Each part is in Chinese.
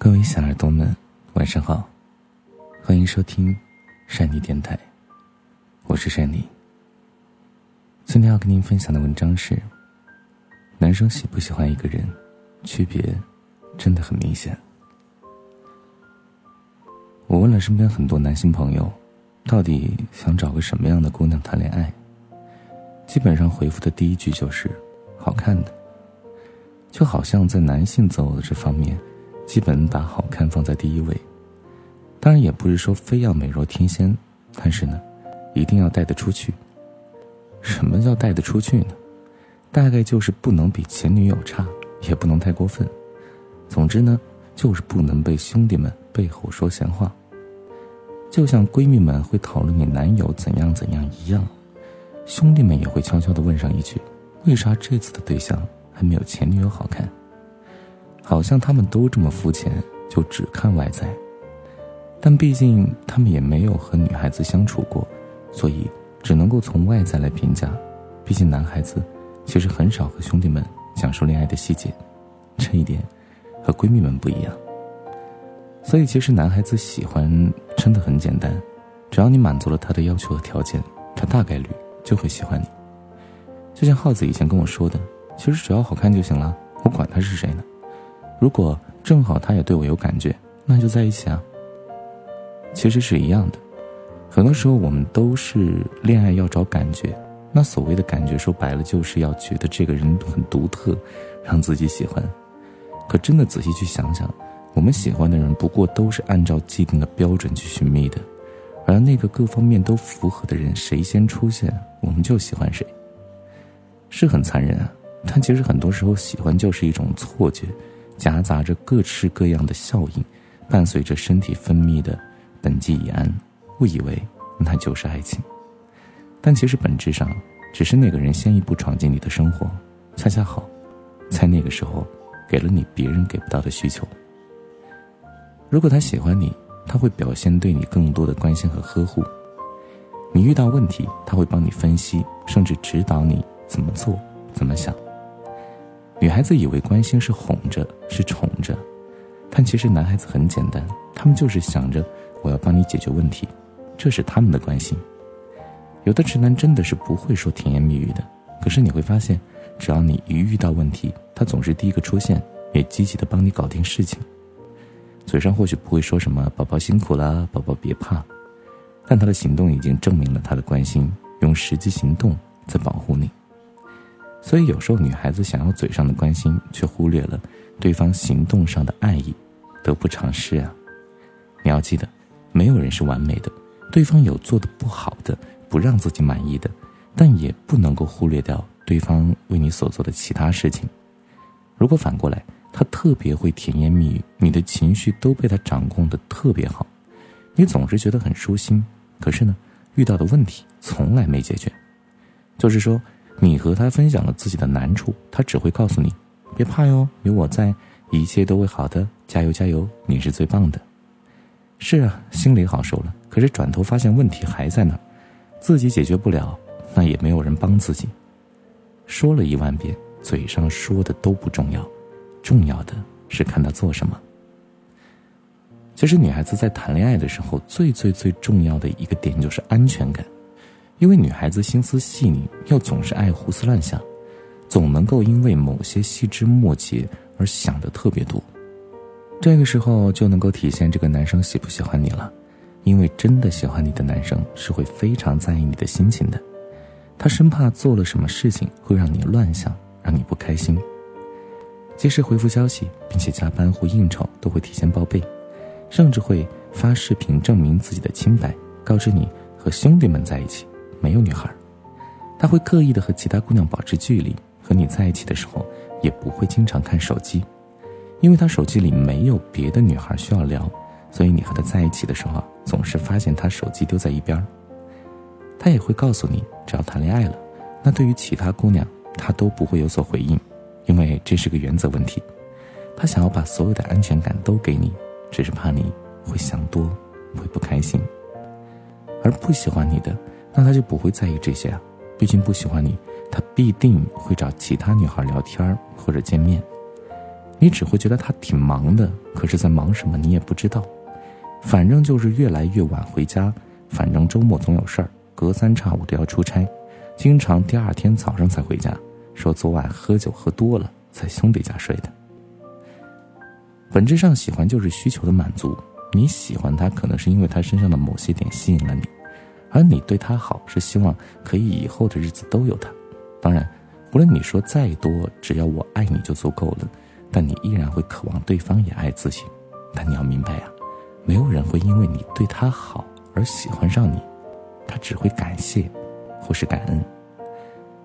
各位小耳朵们，晚上好，欢迎收听善妮电台，我是善妮。今天要跟您分享的文章是：男生喜不喜欢一个人，区别真的很明显。我问了身边很多男性朋友，到底想找个什么样的姑娘谈恋爱？基本上回复的第一句就是好看的，就好像在男性择偶的这方面。基本把好看放在第一位，当然也不是说非要美若天仙，但是呢，一定要带得出去。什么叫带得出去呢？大概就是不能比前女友差，也不能太过分。总之呢，就是不能被兄弟们背后说闲话。就像闺蜜们会讨论你男友怎样怎样一样，兄弟们也会悄悄地问上一句：为啥这次的对象还没有前女友好看？好像他们都这么肤浅，就只看外在。但毕竟他们也没有和女孩子相处过，所以只能够从外在来评价。毕竟男孩子其实很少和兄弟们讲述恋爱的细节，这一点和闺蜜们不一样。所以其实男孩子喜欢真的很简单，只要你满足了他的要求和条件，他大概率就会喜欢你。就像耗子以前跟我说的，其实只要好看就行了，我管他是谁呢。如果正好他也对我有感觉，那就在一起啊。其实是一样的，很多时候我们都是恋爱要找感觉，那所谓的感觉说白了就是要觉得这个人很独特，让自己喜欢。可真的仔细去想想，我们喜欢的人不过都是按照既定的标准去寻觅的，而那个各方面都符合的人，谁先出现我们就喜欢谁。是很残忍啊，但其实很多时候喜欢就是一种错觉。夹杂着各式各样的效应，伴随着身体分泌的苯基乙胺，误以为那就是爱情，但其实本质上只是那个人先一步闯进你的生活，恰恰好，在那个时候给了你别人给不到的需求。如果他喜欢你，他会表现对你更多的关心和呵护；你遇到问题，他会帮你分析，甚至指导你怎么做、怎么想。女孩子以为关心是哄着，是宠着，但其实男孩子很简单，他们就是想着我要帮你解决问题，这是他们的关心。有的直男真的是不会说甜言蜜语的，可是你会发现，只要你一遇到问题，他总是第一个出现，也积极的帮你搞定事情。嘴上或许不会说什么“宝宝辛苦啦，宝宝别怕”，但他的行动已经证明了他的关心，用实际行动在保护你。所以有时候女孩子想要嘴上的关心，却忽略了对方行动上的爱意，得不偿失啊！你要记得，没有人是完美的，对方有做的不好的，不让自己满意的，但也不能够忽略掉对方为你所做的其他事情。如果反过来，他特别会甜言蜜语，你的情绪都被他掌控的特别好，你总是觉得很舒心，可是呢，遇到的问题从来没解决，就是说。你和他分享了自己的难处，他只会告诉你：“别怕哟，有我在，一切都会好的，加油加油，你是最棒的。”是啊，心里好受了，可是转头发现问题还在那儿，自己解决不了，那也没有人帮自己。说了一万遍，嘴上说的都不重要，重要的是看他做什么。其实女孩子在谈恋爱的时候，最最最重要的一个点就是安全感。因为女孩子心思细腻，又总是爱胡思乱想，总能够因为某些细枝末节而想的特别多。这个时候就能够体现这个男生喜不喜欢你了。因为真的喜欢你的男生是会非常在意你的心情的，他生怕做了什么事情会让你乱想，让你不开心。及时回复消息，并且加班或应酬都会提前报备，甚至会发视频证明自己的清白，告知你和兄弟们在一起。没有女孩，他会刻意的和其他姑娘保持距离，和你在一起的时候也不会经常看手机，因为他手机里没有别的女孩需要聊，所以你和他在一起的时候总是发现他手机丢在一边。他也会告诉你，只要谈恋爱了，那对于其他姑娘他都不会有所回应，因为这是个原则问题。他想要把所有的安全感都给你，只是怕你会想多，会不开心，而不喜欢你的。那他就不会在意这些啊，毕竟不喜欢你，他必定会找其他女孩聊天或者见面。你只会觉得他挺忙的，可是在忙什么你也不知道。反正就是越来越晚回家，反正周末总有事儿，隔三差五都要出差，经常第二天早上才回家，说昨晚喝酒喝多了，在兄弟家睡的。本质上，喜欢就是需求的满足。你喜欢他，可能是因为他身上的某些点吸引了你，而你对他好，是希望可以以后的日子都有他。当然，无论你说再多，只要我爱你就足够了，但你依然会渴望对方也爱自己。但你要明白呀，没有人会因为你对他好而喜欢上你，他只会感谢，或是感恩。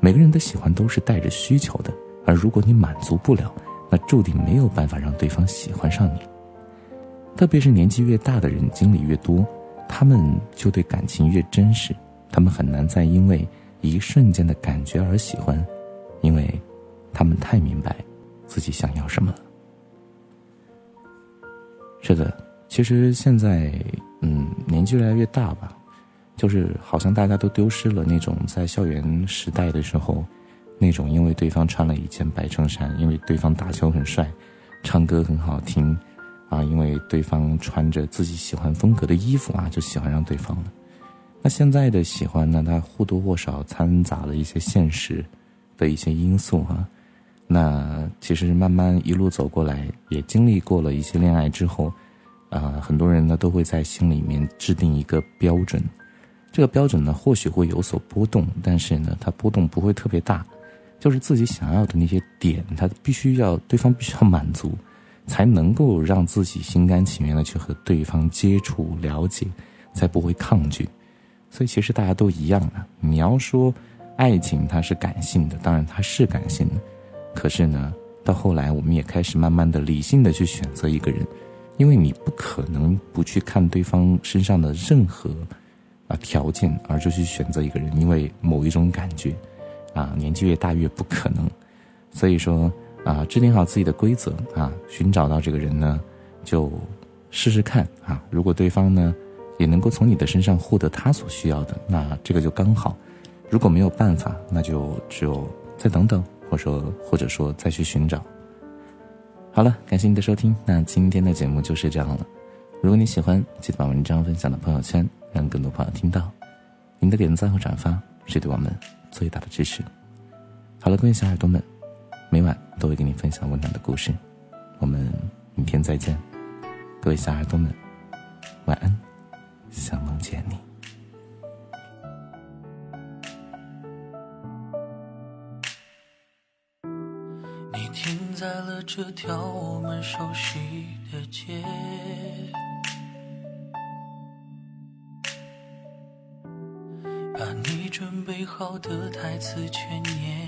每个人的喜欢都是带着需求的，而如果你满足不了，那注定没有办法让对方喜欢上你。特别是年纪越大的人，经历越多，他们就对感情越真实。他们很难再因为一瞬间的感觉而喜欢，因为，他们太明白自己想要什么了。是的，其实现在，嗯，年纪越来越大吧，就是好像大家都丢失了那种在校园时代的时候，那种因为对方穿了一件白衬衫，因为对方打球很帅，唱歌很好听。啊，因为对方穿着自己喜欢风格的衣服啊，就喜欢上对方了。那现在的喜欢呢，它或多或少掺杂了一些现实的一些因素啊。那其实慢慢一路走过来，也经历过了一些恋爱之后，啊，很多人呢都会在心里面制定一个标准。这个标准呢，或许会有所波动，但是呢，它波动不会特别大，就是自己想要的那些点，他必须要对方必须要满足。才能够让自己心甘情愿的去和对方接触、了解，才不会抗拒。所以其实大家都一样的。你要说爱情它是感性的，当然它是感性的。可是呢，到后来我们也开始慢慢的理性的去选择一个人，因为你不可能不去看对方身上的任何啊条件，而就去选择一个人，因为某一种感觉啊，年纪越大越不可能。所以说。啊，制定好自己的规则啊，寻找到这个人呢，就试试看啊。如果对方呢，也能够从你的身上获得他所需要的，那这个就刚好；如果没有办法，那就只有再等等，或者说或者说再去寻找。好了，感谢你的收听，那今天的节目就是这样了。如果你喜欢，记得把文章分享到朋友圈，让更多朋友听到。您的点赞和转发是对我们最大的支持。好了，各位小耳朵们。每晚都会给你分享温暖的故事，我们明天再见，各位小耳朵们，晚安，想梦见你。你停在了这条我们熟悉的街，把你准备好的台词全念。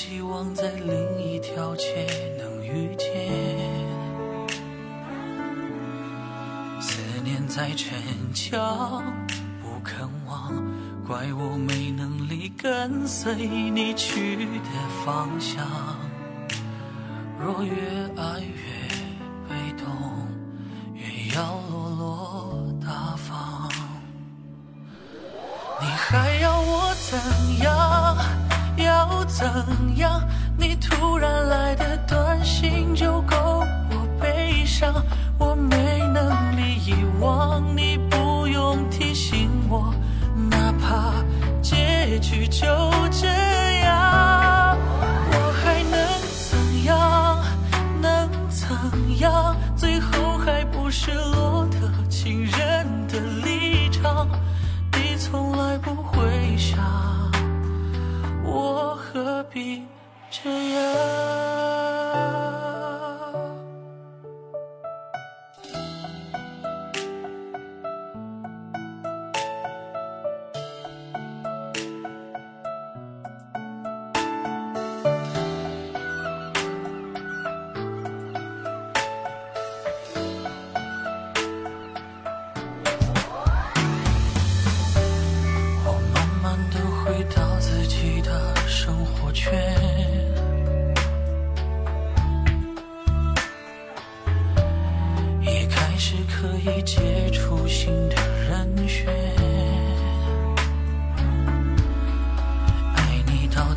希望在另一条街能遇见，思念在逞强，不肯忘，怪我没能力跟随你去的方向。若越爱越被动，越要落落大方，你还要我怎样？怎样？你突然来的短信就够我悲伤，我没能力遗忘，你不用提醒我，哪怕结局就这样，我还能怎样？能怎样？最后还不是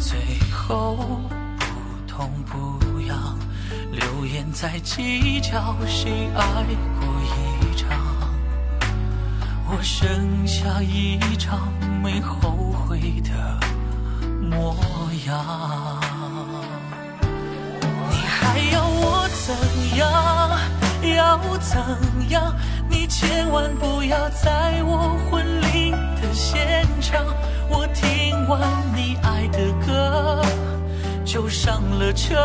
最后不痛不痒，流言在计较谁爱过一场，我剩下一张没后悔的模样。你还要我怎样？要怎样？你千万不要在我婚礼的现场，我听完你爱的歌就上了车，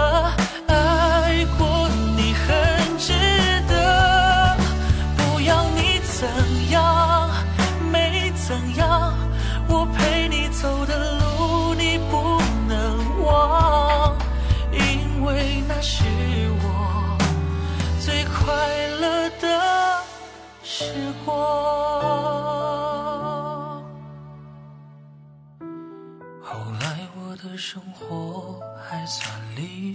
爱过你很值得。不要你怎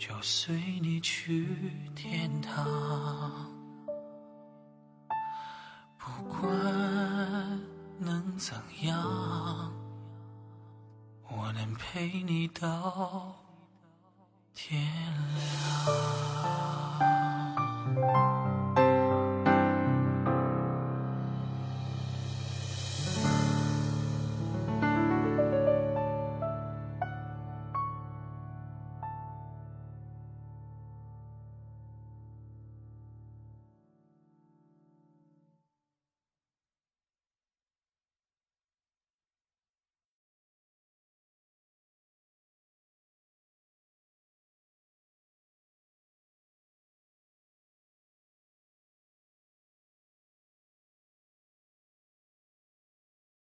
就随你去天堂。不管能怎样，我能陪你到天亮。